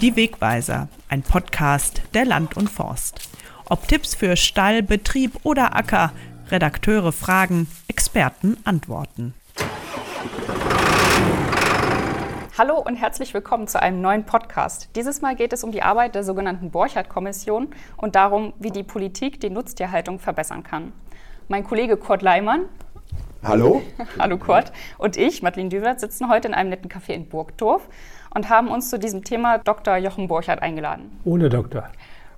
Die Wegweiser, ein Podcast der Land und Forst. Ob Tipps für Stall, Betrieb oder Acker, Redakteure fragen, Experten antworten. Hallo und herzlich willkommen zu einem neuen Podcast. Dieses Mal geht es um die Arbeit der sogenannten Borchardt-Kommission und darum, wie die Politik die Nutztierhaltung verbessern kann. Mein Kollege Kurt Leimann. Hallo. Hallo Kurt. Und ich, Madeline Düwert, sitzen heute in einem netten Café in Burgdorf und haben uns zu diesem Thema Dr. Jochen Borchardt eingeladen. Ohne Doktor.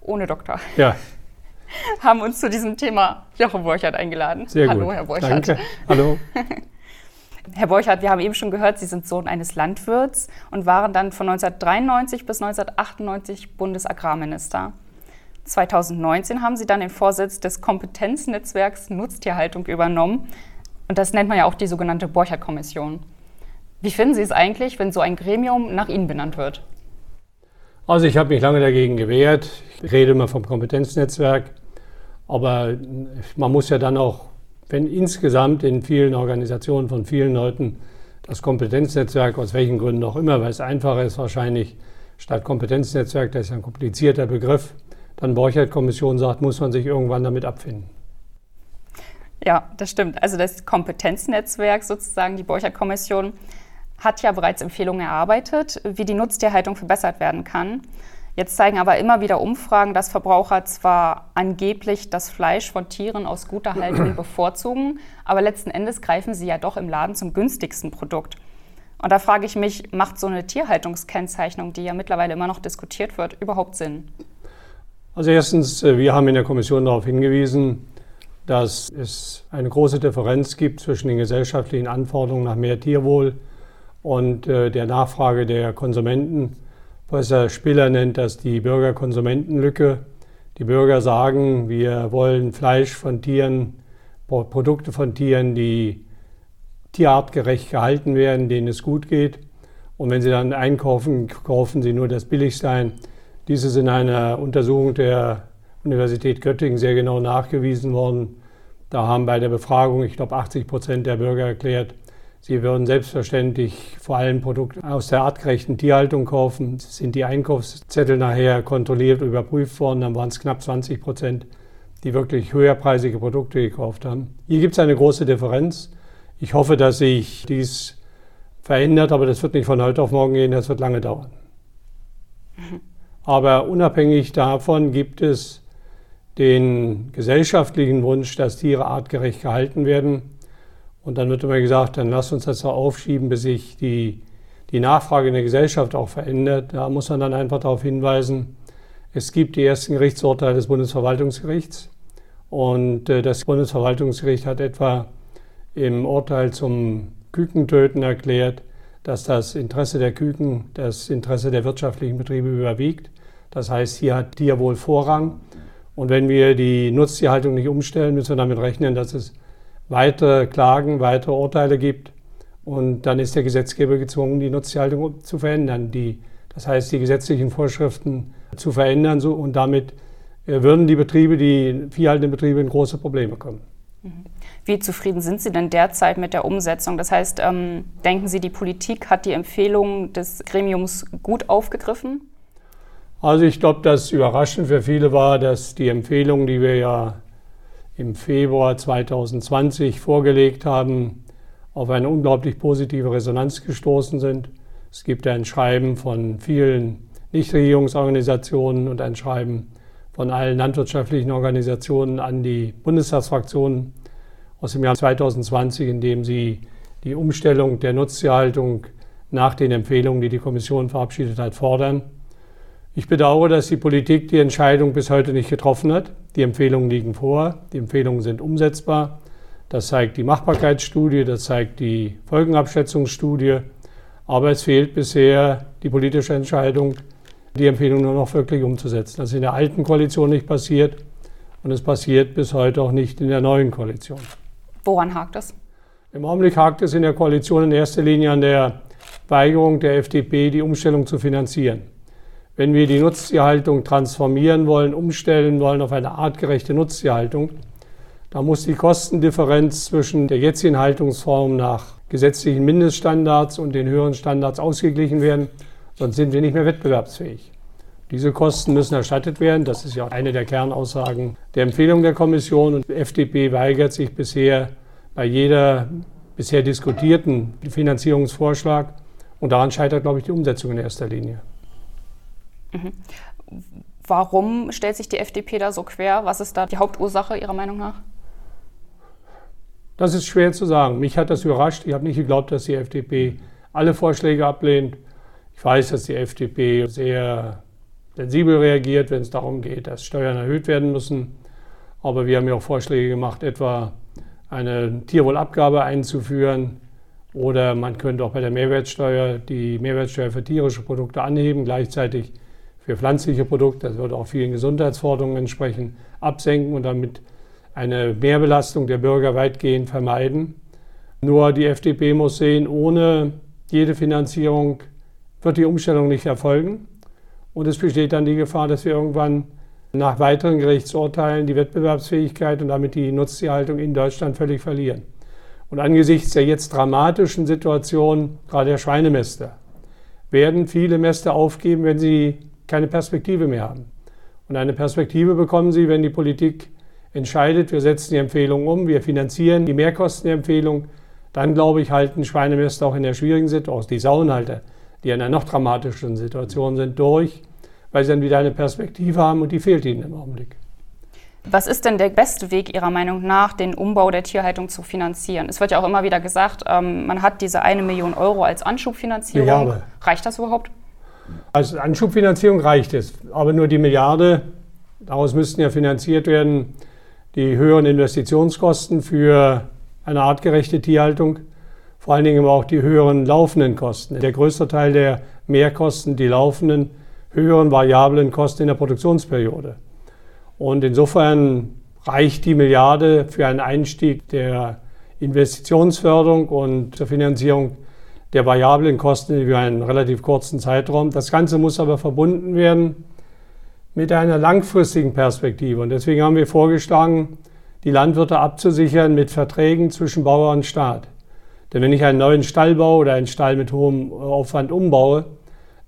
Ohne Doktor. Ja. haben uns zu diesem Thema Jochen Borchardt eingeladen. Sehr Hallo, gut. Herr Borchardt. Danke. Hallo. Herr Borchardt, wir haben eben schon gehört, Sie sind Sohn eines Landwirts und waren dann von 1993 bis 1998 Bundesagrarminister. 2019 haben Sie dann den Vorsitz des Kompetenznetzwerks Nutztierhaltung übernommen. Und das nennt man ja auch die sogenannte Borchardt-Kommission. Wie finden Sie es eigentlich, wenn so ein Gremium nach Ihnen benannt wird? Also ich habe mich lange dagegen gewehrt. Ich rede immer vom Kompetenznetzwerk. Aber man muss ja dann auch, wenn insgesamt in vielen Organisationen von vielen Leuten das Kompetenznetzwerk, aus welchen Gründen auch immer, weil es einfacher ist wahrscheinlich, statt Kompetenznetzwerk, das ist ein komplizierter Begriff, dann Borchardt-Kommission sagt, muss man sich irgendwann damit abfinden. Ja, das stimmt. Also das Kompetenznetzwerk sozusagen, die Borchardt-Kommission, hat ja bereits Empfehlungen erarbeitet, wie die Nutztierhaltung verbessert werden kann. Jetzt zeigen aber immer wieder Umfragen, dass Verbraucher zwar angeblich das Fleisch von Tieren aus guter Haltung bevorzugen, aber letzten Endes greifen sie ja doch im Laden zum günstigsten Produkt. Und da frage ich mich, macht so eine Tierhaltungskennzeichnung, die ja mittlerweile immer noch diskutiert wird, überhaupt Sinn? Also erstens, äh, wir haben in der Kommission darauf hingewiesen, dass es eine große Differenz gibt zwischen den gesellschaftlichen Anforderungen nach mehr Tierwohl und äh, der Nachfrage der Konsumenten. Professor Spiller nennt das die Bürger-Konsumenten-Lücke. Die Bürger sagen, wir wollen Fleisch von Tieren, Produkte von Tieren, die tierartgerecht gehalten werden, denen es gut geht. Und wenn sie dann einkaufen, kaufen sie nur das Billigste ein. Dies ist in einer Untersuchung der Universität Göttingen sehr genau nachgewiesen worden. Da haben bei der Befragung, ich glaube, 80 Prozent der Bürger erklärt, Sie würden selbstverständlich vor allem Produkte aus der artgerechten Tierhaltung kaufen. Sind die Einkaufszettel nachher kontrolliert, überprüft worden, dann waren es knapp 20 Prozent, die wirklich höherpreisige Produkte gekauft haben. Hier gibt es eine große Differenz. Ich hoffe, dass sich dies verändert, aber das wird nicht von heute auf morgen gehen, das wird lange dauern. Aber unabhängig davon gibt es den gesellschaftlichen Wunsch, dass Tiere artgerecht gehalten werden. Und dann wird immer gesagt, dann lass uns das doch aufschieben, bis sich die, die Nachfrage in der Gesellschaft auch verändert. Da muss man dann einfach darauf hinweisen, es gibt die ersten Gerichtsurteile des Bundesverwaltungsgerichts. Und äh, das Bundesverwaltungsgericht hat etwa im Urteil zum Kükentöten erklärt, dass das Interesse der Küken das Interesse der wirtschaftlichen Betriebe überwiegt. Das heißt, hier hat Tierwohl Vorrang. Und wenn wir die Nutztierhaltung nicht umstellen, müssen wir damit rechnen, dass es weitere Klagen, weitere Urteile gibt. Und dann ist der Gesetzgeber gezwungen, die Nutztierhaltung zu verändern. Die, das heißt, die gesetzlichen Vorschriften zu verändern. So, und damit äh, würden die Betriebe, die viehhaltenden Betriebe, in große Probleme kommen. Mhm. Wie zufrieden sind Sie denn derzeit mit der Umsetzung? Das heißt, ähm, denken Sie, die Politik hat die Empfehlungen des Gremiums gut aufgegriffen? Also ich glaube, dass überraschend für viele war, dass die Empfehlungen, die wir ja im Februar 2020 vorgelegt haben, auf eine unglaublich positive Resonanz gestoßen sind. Es gibt ein Schreiben von vielen Nichtregierungsorganisationen und ein Schreiben von allen landwirtschaftlichen Organisationen an die Bundestagsfraktionen aus dem Jahr 2020, in dem sie die Umstellung der Nutztierhaltung nach den Empfehlungen, die die Kommission verabschiedet hat, fordern. Ich bedauere, dass die Politik die Entscheidung bis heute nicht getroffen hat. Die Empfehlungen liegen vor, die Empfehlungen sind umsetzbar. Das zeigt die Machbarkeitsstudie, das zeigt die Folgenabschätzungsstudie. Aber es fehlt bisher die politische Entscheidung, die Empfehlung nur noch wirklich umzusetzen. Das ist in der alten Koalition nicht passiert und es passiert bis heute auch nicht in der neuen Koalition. Woran hakt es? Im Augenblick hakt es in der Koalition in erster Linie an der Weigerung der FDP, die Umstellung zu finanzieren. Wenn wir die Nutztierhaltung transformieren wollen, umstellen wollen auf eine artgerechte Nutztierhaltung, da muss die Kostendifferenz zwischen der jetzigen Haltungsform nach gesetzlichen Mindeststandards und den höheren Standards ausgeglichen werden, sonst sind wir nicht mehr wettbewerbsfähig. Diese Kosten müssen erstattet werden. Das ist ja auch eine der Kernaussagen der Empfehlung der Kommission. Und die FDP weigert sich bisher bei jeder bisher diskutierten Finanzierungsvorschlag. Und daran scheitert, glaube ich, die Umsetzung in erster Linie. Warum stellt sich die FDP da so quer? Was ist da die Hauptursache Ihrer Meinung nach? Das ist schwer zu sagen. Mich hat das überrascht. Ich habe nicht geglaubt, dass die FDP alle Vorschläge ablehnt. Ich weiß, dass die FDP sehr sensibel reagiert, wenn es darum geht, dass Steuern erhöht werden müssen. Aber wir haben ja auch Vorschläge gemacht, etwa eine Tierwohlabgabe einzuführen. Oder man könnte auch bei der Mehrwertsteuer die Mehrwertsteuer für tierische Produkte anheben, gleichzeitig für pflanzliche Produkte, das würde auch vielen Gesundheitsforderungen entsprechen, absenken und damit eine Mehrbelastung der Bürger weitgehend vermeiden. Nur die FDP muss sehen, ohne jede Finanzierung wird die Umstellung nicht erfolgen. Und es besteht dann die Gefahr, dass wir irgendwann nach weiteren Gerichtsurteilen die Wettbewerbsfähigkeit und damit die Nutztierhaltung in Deutschland völlig verlieren. Und angesichts der jetzt dramatischen Situation, gerade der Schweinemäster, werden viele Mäster aufgeben, wenn sie keine Perspektive mehr haben. Und eine Perspektive bekommen sie, wenn die Politik entscheidet, wir setzen die Empfehlung um, wir finanzieren die Mehrkostenempfehlung, dann glaube ich, halten Schweinemäster auch in der schwierigen Situation, die Sauenhalter, die in einer noch dramatischen Situation sind, durch, weil sie dann wieder eine Perspektive haben und die fehlt ihnen im Augenblick. Was ist denn der beste Weg Ihrer Meinung nach, den Umbau der Tierhaltung zu finanzieren? Es wird ja auch immer wieder gesagt, ähm, man hat diese eine Million Euro als Anschubfinanzierung. Milliarde. Reicht das überhaupt? Als Anschubfinanzierung reicht es, aber nur die Milliarde. Daraus müssten ja finanziert werden die höheren Investitionskosten für eine artgerechte Tierhaltung, vor allen Dingen aber auch die höheren laufenden Kosten. Der größte Teil der Mehrkosten, die laufenden, höheren variablen Kosten in der Produktionsperiode. Und insofern reicht die Milliarde für einen Einstieg der Investitionsförderung und zur Finanzierung der variablen Kosten über einen relativ kurzen Zeitraum. Das Ganze muss aber verbunden werden mit einer langfristigen Perspektive. Und deswegen haben wir vorgeschlagen, die Landwirte abzusichern mit Verträgen zwischen Bauer und Staat. Denn wenn ich einen neuen Stall baue oder einen Stall mit hohem Aufwand umbaue,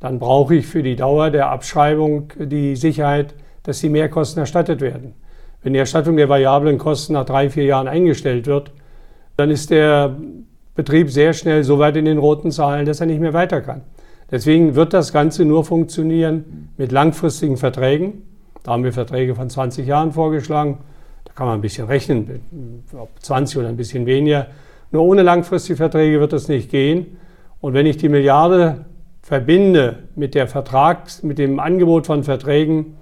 dann brauche ich für die Dauer der Abschreibung die Sicherheit, dass die Mehrkosten erstattet werden. Wenn die Erstattung der variablen Kosten nach drei, vier Jahren eingestellt wird, dann ist der Betrieb sehr schnell so weit in den roten Zahlen, dass er nicht mehr weiter kann. Deswegen wird das Ganze nur funktionieren mit langfristigen Verträgen. Da haben wir Verträge von 20 Jahren vorgeschlagen. Da kann man ein bisschen rechnen, ob 20 oder ein bisschen weniger. Nur ohne langfristige Verträge wird das nicht gehen. Und wenn ich die Milliarde verbinde mit, der Vertrags-, mit dem Angebot von Verträgen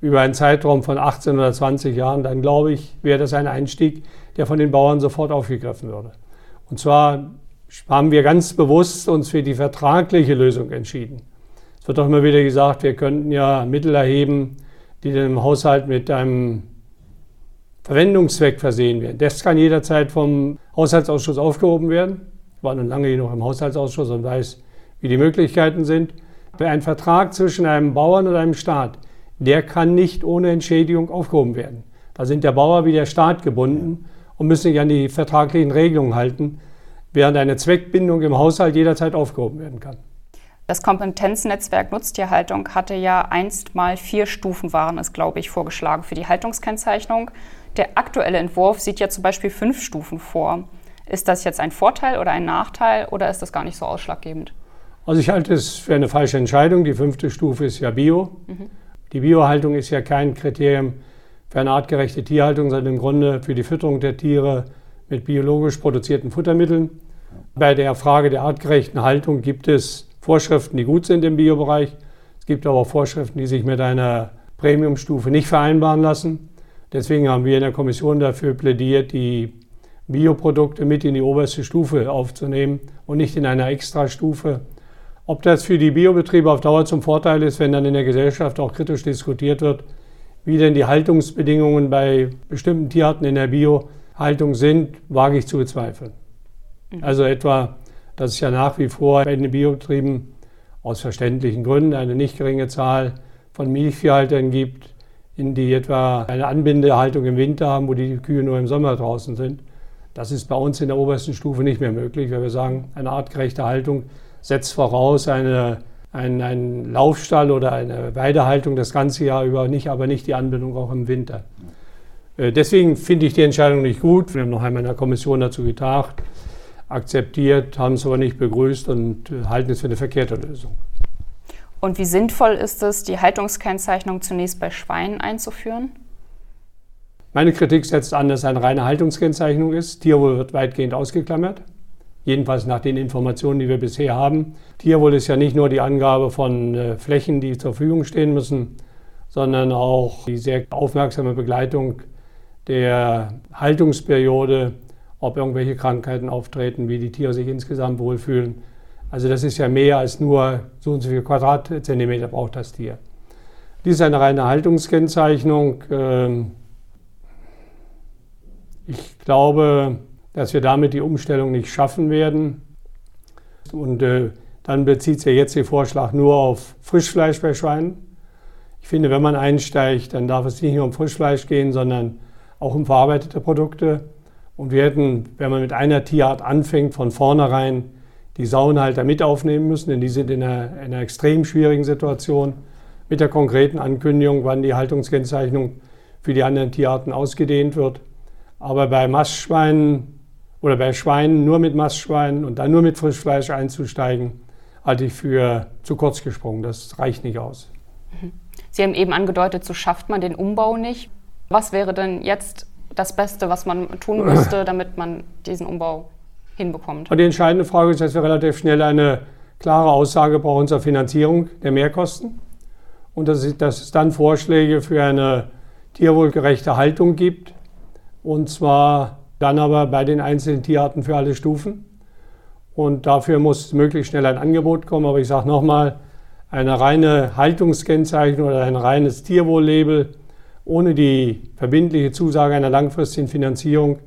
über einen Zeitraum von 18 oder 20 Jahren, dann glaube ich, wäre das ein Einstieg, der von den Bauern sofort aufgegriffen würde. Und zwar haben wir ganz bewusst uns für die vertragliche Lösung entschieden. Es wird auch immer wieder gesagt, wir könnten ja Mittel erheben, die dann im Haushalt mit einem Verwendungszweck versehen werden. Das kann jederzeit vom Haushaltsausschuss aufgehoben werden. Ich war nun lange genug im Haushaltsausschuss und weiß, wie die Möglichkeiten sind. Ein Vertrag zwischen einem Bauern und einem Staat, der kann nicht ohne Entschädigung aufgehoben werden. Da sind der Bauer wie der Staat gebunden und müssen sich an die vertraglichen Regelungen halten während eine Zweckbindung im Haushalt jederzeit aufgehoben werden kann. Das Kompetenznetzwerk Nutztierhaltung hatte ja einst mal vier Stufen, waren es, glaube ich, vorgeschlagen für die Haltungskennzeichnung. Der aktuelle Entwurf sieht ja zum Beispiel fünf Stufen vor. Ist das jetzt ein Vorteil oder ein Nachteil oder ist das gar nicht so ausschlaggebend? Also ich halte es für eine falsche Entscheidung. Die fünfte Stufe ist ja Bio. Mhm. Die Biohaltung ist ja kein Kriterium für eine artgerechte Tierhaltung, sondern im Grunde für die Fütterung der Tiere mit biologisch produzierten Futtermitteln. Bei der Frage der artgerechten Haltung gibt es Vorschriften, die gut sind im Biobereich. Es gibt aber auch Vorschriften, die sich mit einer Premiumstufe nicht vereinbaren lassen. Deswegen haben wir in der Kommission dafür plädiert, die Bioprodukte mit in die oberste Stufe aufzunehmen und nicht in einer Extrastufe. Ob das für die Biobetriebe auf Dauer zum Vorteil ist, wenn dann in der Gesellschaft auch kritisch diskutiert wird, wie denn die Haltungsbedingungen bei bestimmten Tierarten in der Bio Haltung sind, wage ich zu bezweifeln. Mhm. Also etwa, dass es ja nach wie vor bei den Biobetrieben aus verständlichen Gründen eine nicht geringe Zahl von Milchviehhaltern gibt, in die etwa eine Anbindehaltung im Winter haben, wo die Kühe nur im Sommer draußen sind. Das ist bei uns in der obersten Stufe nicht mehr möglich, weil wir sagen, eine artgerechte Haltung setzt voraus eine ein, ein Laufstall oder eine Weidehaltung das ganze Jahr über, nicht, aber nicht die Anbindung auch im Winter. Äh, deswegen finde ich die Entscheidung nicht gut. Wir haben noch einmal in der Kommission dazu getagt, akzeptiert, haben es aber nicht begrüßt und äh, halten es für eine verkehrte Lösung. Und wie sinnvoll ist es, die Haltungskennzeichnung zunächst bei Schweinen einzuführen? Meine Kritik setzt an, dass es eine reine Haltungskennzeichnung ist. Tierwohl wird weitgehend ausgeklammert. Jedenfalls nach den Informationen, die wir bisher haben. Tierwohl ist ja nicht nur die Angabe von äh, Flächen, die zur Verfügung stehen müssen, sondern auch die sehr aufmerksame Begleitung der Haltungsperiode, ob irgendwelche Krankheiten auftreten, wie die Tiere sich insgesamt wohlfühlen. Also das ist ja mehr als nur so und so viel Quadratzentimeter braucht das Tier. Dies ist eine reine Haltungskennzeichnung. Ähm, ich glaube, dass wir damit die Umstellung nicht schaffen werden. Und äh, dann bezieht sich jetzt der Vorschlag nur auf Frischfleisch bei Schweinen. Ich finde, wenn man einsteigt, dann darf es nicht nur um Frischfleisch gehen, sondern auch um verarbeitete Produkte. Und wir hätten, wenn man mit einer Tierart anfängt, von vornherein die Sauenhalter mit aufnehmen müssen, denn die sind in einer, in einer extrem schwierigen Situation mit der konkreten Ankündigung, wann die Haltungskennzeichnung für die anderen Tierarten ausgedehnt wird. Aber bei Mastschweinen oder bei Schweinen nur mit Mastschweinen und dann nur mit Frischfleisch einzusteigen, halte ich für zu kurz gesprungen. Das reicht nicht aus. Sie haben eben angedeutet, so schafft man den Umbau nicht. Was wäre denn jetzt das Beste, was man tun müsste, damit man diesen Umbau hinbekommt? Und die entscheidende Frage ist, dass wir relativ schnell eine klare Aussage brauchen zur Finanzierung der Mehrkosten und dass, dass es dann Vorschläge für eine tierwohlgerechte Haltung gibt und zwar dann aber bei den einzelnen Tierarten für alle Stufen. Und dafür muss möglichst schnell ein Angebot kommen. Aber ich sage nochmal, eine reine Haltungskennzeichnung oder ein reines Tierwohllabel ohne die verbindliche Zusage einer langfristigen Finanzierung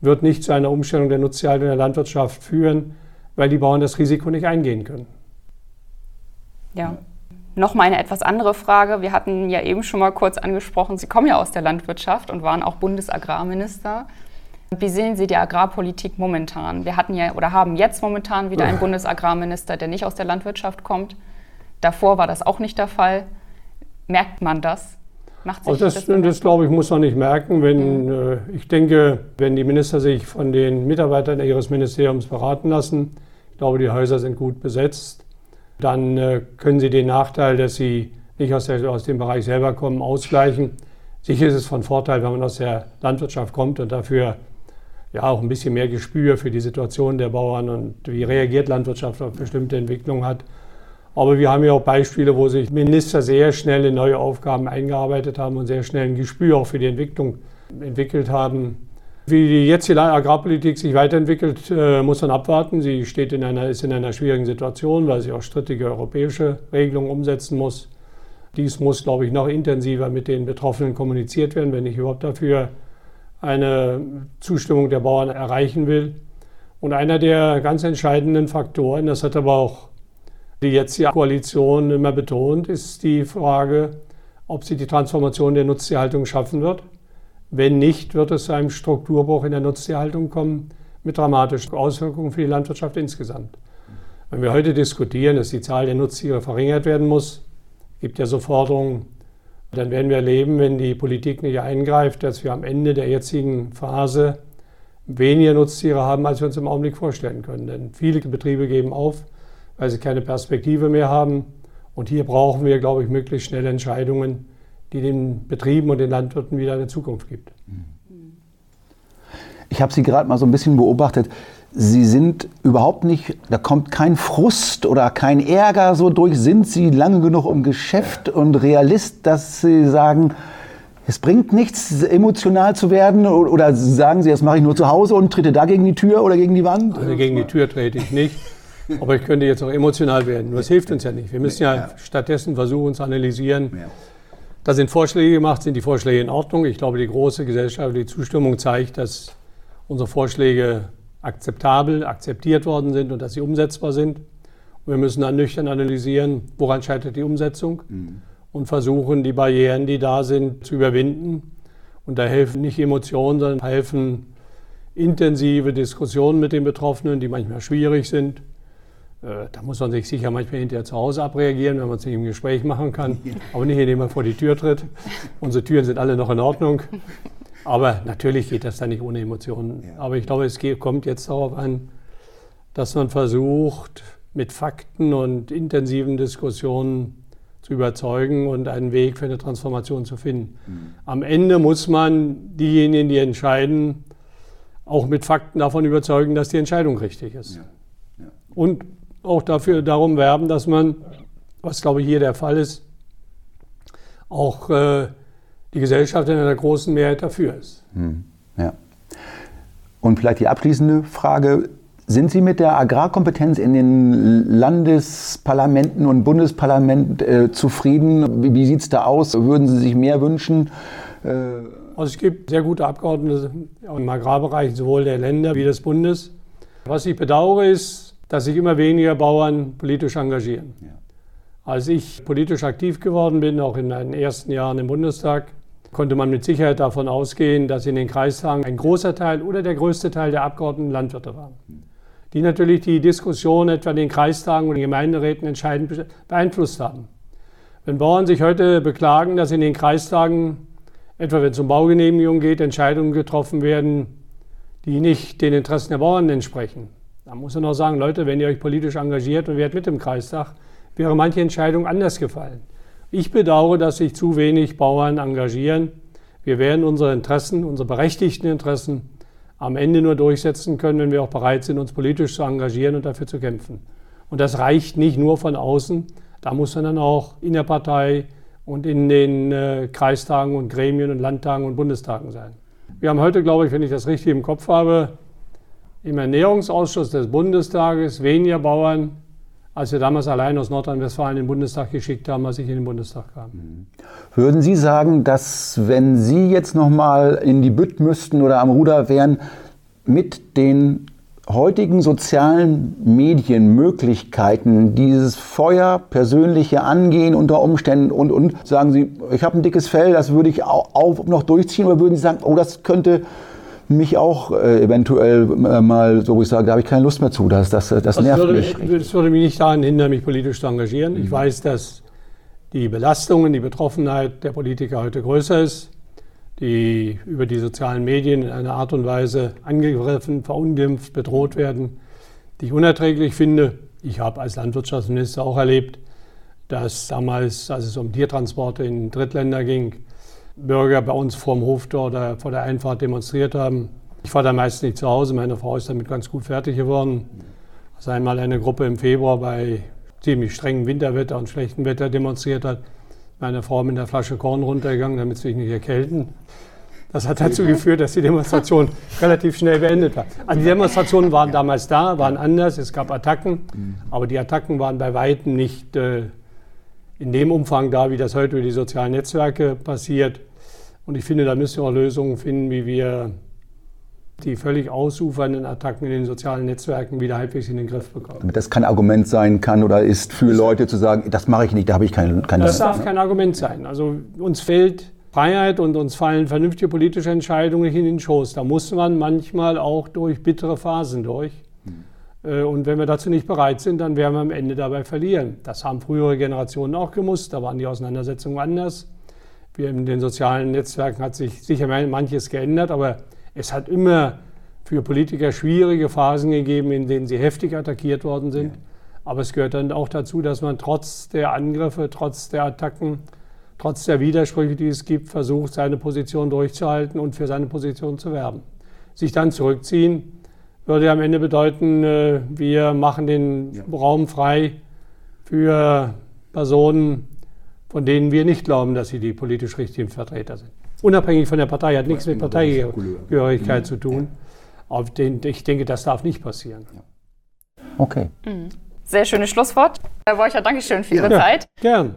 wird nicht zu einer Umstellung der Nutztierhaltung der Landwirtschaft führen, weil die Bauern das Risiko nicht eingehen können. Ja. Nochmal eine etwas andere Frage. Wir hatten ja eben schon mal kurz angesprochen, Sie kommen ja aus der Landwirtschaft und waren auch Bundesagrarminister. Wie sehen Sie die Agrarpolitik momentan? Wir hatten ja oder haben jetzt momentan wieder einen Bundesagrarminister, der nicht aus der Landwirtschaft kommt. Davor war das auch nicht der Fall. Merkt man das? Macht also das, das, das glaube ich, muss man nicht merken. Wenn, mhm. äh, ich denke, wenn die Minister sich von den Mitarbeitern ihres Ministeriums beraten lassen, ich glaube, die Häuser sind gut besetzt, dann äh, können sie den Nachteil, dass sie nicht aus, der, aus dem Bereich selber kommen, ausgleichen. Sicher ist es von Vorteil, wenn man aus der Landwirtschaft kommt und dafür ja auch ein bisschen mehr Gespür für die Situation der Bauern und wie reagiert Landwirtschaft auf bestimmte Entwicklungen hat. Aber wir haben ja auch Beispiele, wo sich Minister sehr schnell in neue Aufgaben eingearbeitet haben und sehr schnell ein Gespür auch für die Entwicklung entwickelt haben. Wie die jetzige Agrarpolitik sich weiterentwickelt, äh, muss man abwarten. Sie steht in einer, ist in einer schwierigen Situation, weil sie auch strittige europäische Regelungen umsetzen muss. Dies muss, glaube ich, noch intensiver mit den Betroffenen kommuniziert werden, wenn ich überhaupt dafür eine Zustimmung der Bauern erreichen will. Und einer der ganz entscheidenden Faktoren, das hat aber auch die jetzt die Koalition immer betont, ist die Frage, ob sie die Transformation der Nutztierhaltung schaffen wird. Wenn nicht, wird es zu einem Strukturbruch in der Nutztierhaltung kommen mit dramatischen Auswirkungen für die Landwirtschaft insgesamt. Wenn wir heute diskutieren, dass die Zahl der Nutztiere verringert werden muss, gibt ja so Forderungen, dann werden wir erleben, wenn die Politik nicht eingreift, dass wir am Ende der jetzigen Phase weniger Nutztiere haben, als wir uns im Augenblick vorstellen können. Denn viele Betriebe geben auf, weil sie keine Perspektive mehr haben. Und hier brauchen wir, glaube ich, möglichst schnelle Entscheidungen, die den Betrieben und den Landwirten wieder eine Zukunft gibt. Ich habe Sie gerade mal so ein bisschen beobachtet. Sie sind überhaupt nicht, da kommt kein Frust oder kein Ärger so durch. Sind Sie lange genug im Geschäft und Realist, dass Sie sagen, es bringt nichts, emotional zu werden? Oder sagen Sie, das mache ich nur zu Hause und trete da gegen die Tür oder gegen die Wand? Also gegen die Tür trete ich nicht. Aber ich könnte jetzt auch emotional werden. Nur es hilft uns ja nicht. Wir müssen ja stattdessen versuchen zu analysieren. Da sind Vorschläge gemacht, sind die Vorschläge in Ordnung. Ich glaube, die große gesellschaftliche Zustimmung zeigt, dass unsere Vorschläge akzeptabel, akzeptiert worden sind und dass sie umsetzbar sind. Und wir müssen dann nüchtern analysieren, woran scheitert die Umsetzung mhm. und versuchen, die Barrieren, die da sind, zu überwinden. Und da helfen nicht Emotionen, sondern helfen intensive Diskussionen mit den Betroffenen, die manchmal schwierig sind Äh, da muss man sich sicher manchmal hinterher zu Hause abreagieren, wenn man es nicht im Gespräch machen kann, aber nicht indem man vor die Tür tritt. Unsere Türen sind alle noch in Ordnung. Aber natürlich geht das dann nicht ohne Emotionen. Aber ich glaube, es kommt jetzt darauf an, dass man versucht, mit Fakten und intensiven Diskussionen zu überzeugen und einen Weg für eine Transformation zu finden. Mhm. Am Ende muss man diejenigen, die entscheiden, auch mit Fakten davon überzeugen, dass die Entscheidung richtig ist. Ja. Ja. Und auch dafür darum werben, dass man, was glaube ich hier der Fall ist, auch äh, die Gesellschaft in einer großen Mehrheit dafür ist. Hm, ja. Und vielleicht die abschließende Frage. Sind Sie mit der Agrarkompetenz in den Landesparlamenten und Bundesparlament äh, zufrieden? Wie, wie sieht es da aus? Würden Sie sich mehr wünschen? Äh also es gibt sehr gute Abgeordnete im Agrarbereich, sowohl der Länder wie des Bundes. Was ich bedauere, ist, dass sich immer weniger Bauern politisch engagieren. Ja. Als ich politisch aktiv geworden bin, auch in den ersten Jahren im Bundestag, konnte man mit Sicherheit davon ausgehen, dass in den Kreistagen ein großer Teil oder der größte Teil der Abgeordneten Landwirte waren. Die natürlich die Diskussion etwa in den Kreistagen und den Gemeinderäten entscheidend beeinflusst haben. Wenn Bauern sich heute beklagen, dass in den Kreistagen, etwa wenn es um Baugenehmigungen geht, Entscheidungen getroffen werden, die nicht den Interessen der Bauern entsprechen, dann muss man auch sagen, Leute, wenn ihr euch politisch engagiert und werdet mit im Kreistag, wäre manche Entscheidung anders gefallen. Ich bedauere, dass sich zu wenig Bauern engagieren. Wir werden unsere Interessen, unsere berechtigten Interessen am Ende nur durchsetzen können, wenn wir auch bereit sind, uns politisch zu engagieren und dafür zu kämpfen. Und das reicht nicht nur von außen, da muss man dann auch in der Partei und in den äh, Kreistagen und Gremien und Landtagen und Bundestagen sein. Wir haben heute, glaube ich, wenn ich das richtig im Kopf habe, im Ernährungsausschuss des Bundestages weniger Bauern als wir damals allein aus Nordrhein-Westfalen in den Bundestag geschickt haben, als ich in den Bundestag kam. Mhm. Würden Sie sagen, dass wenn Sie jetzt noch mal in die Bütt müssten oder am Ruder wären, mit den heutigen sozialen Medienmöglichkeiten dieses Feuer persönliche Angehen unter Umständen und und sagen Sie, ich habe ein dickes Fell, das würde ich auch noch durchziehen oder würden Sie sagen, oh, das könnte mich auch äh, eventuell äh, mal, so wo ich sage, da habe ich keine Lust mehr zu. Das, das, das nervt würde, mich. Das würde mich nicht daran hindern, mich politisch zu engagieren. Mhm. Ich weiß, dass die Belastungen, die Betroffenheit der Politiker heute größer ist, die über die sozialen Medien in einer Art und Weise angegriffen, verunglimpft, bedroht werden, die ich unerträglich finde. Ich habe als Landwirtschaftsminister auch erlebt, dass damals, als es um Tiertransporte in Drittländer ging, Bürger bei uns vor dem Hoftor oder vor der Einfahrt demonstriert haben. Ich war da meist nicht zu Hause, meine Frau ist damit ganz gut fertig geworden. Als einmal eine Gruppe im Februar bei ziemlich strengem Winterwetter und schlechtem Wetter demonstriert hat, meine Frau mit einer Flasche Korn runtergegangen, damit sie sich nicht erkälten. Das hat dazu geführt, dass die Demonstration relativ schnell beendet war. Also die Demonstrationen waren damals da, waren anders, es gab Attacken, aber die Attacken waren bei weitem nicht äh, in dem Umfang da, wie das heute über die sozialen Netzwerke passiert. Und ich finde, da müssen wir auch Lösungen finden, wie wir die völlig ausufernden Attacken in den sozialen Netzwerken wieder halbwegs in den Griff bekommen. Damit das kein Argument sein kann oder ist für Leute zu sagen, das mache ich nicht, da habe ich keine, keine Das darf kein Argument sein. Also uns fehlt Freiheit und uns fallen vernünftige politische Entscheidungen nicht in den Schoß. Da muss man manchmal auch durch bittere Phasen durch. Hm. Und wenn wir dazu nicht bereit sind, dann werden wir am Ende dabei verlieren. Das haben frühere Generationen auch gemusst, da waren die Auseinandersetzungen anders. In den sozialen Netzwerken hat sich sicher manches geändert, aber es hat immer für Politiker schwierige Phasen gegeben, in denen sie heftig attackiert worden sind. Ja. Aber es gehört dann auch dazu, dass man trotz der Angriffe, trotz der Attacken, trotz der Widersprüche, die es gibt, versucht, seine Position durchzuhalten und für seine Position zu werben. Sich dann zurückziehen würde am Ende bedeuten, äh, wir machen den ja. Raum frei für Personen, von denen wir nicht glauben, dass sie die politisch richtigen Vertreter sind. Unabhängig von der Partei, hat nichts mit Parteigehörigkeit mhm. zu tun. Aber ich denke, das darf nicht passieren. Okay. Mhm. Sehr schönes Schlusswort. Herr Borcher, Dankeschön für Ihre ja. Zeit. Gern.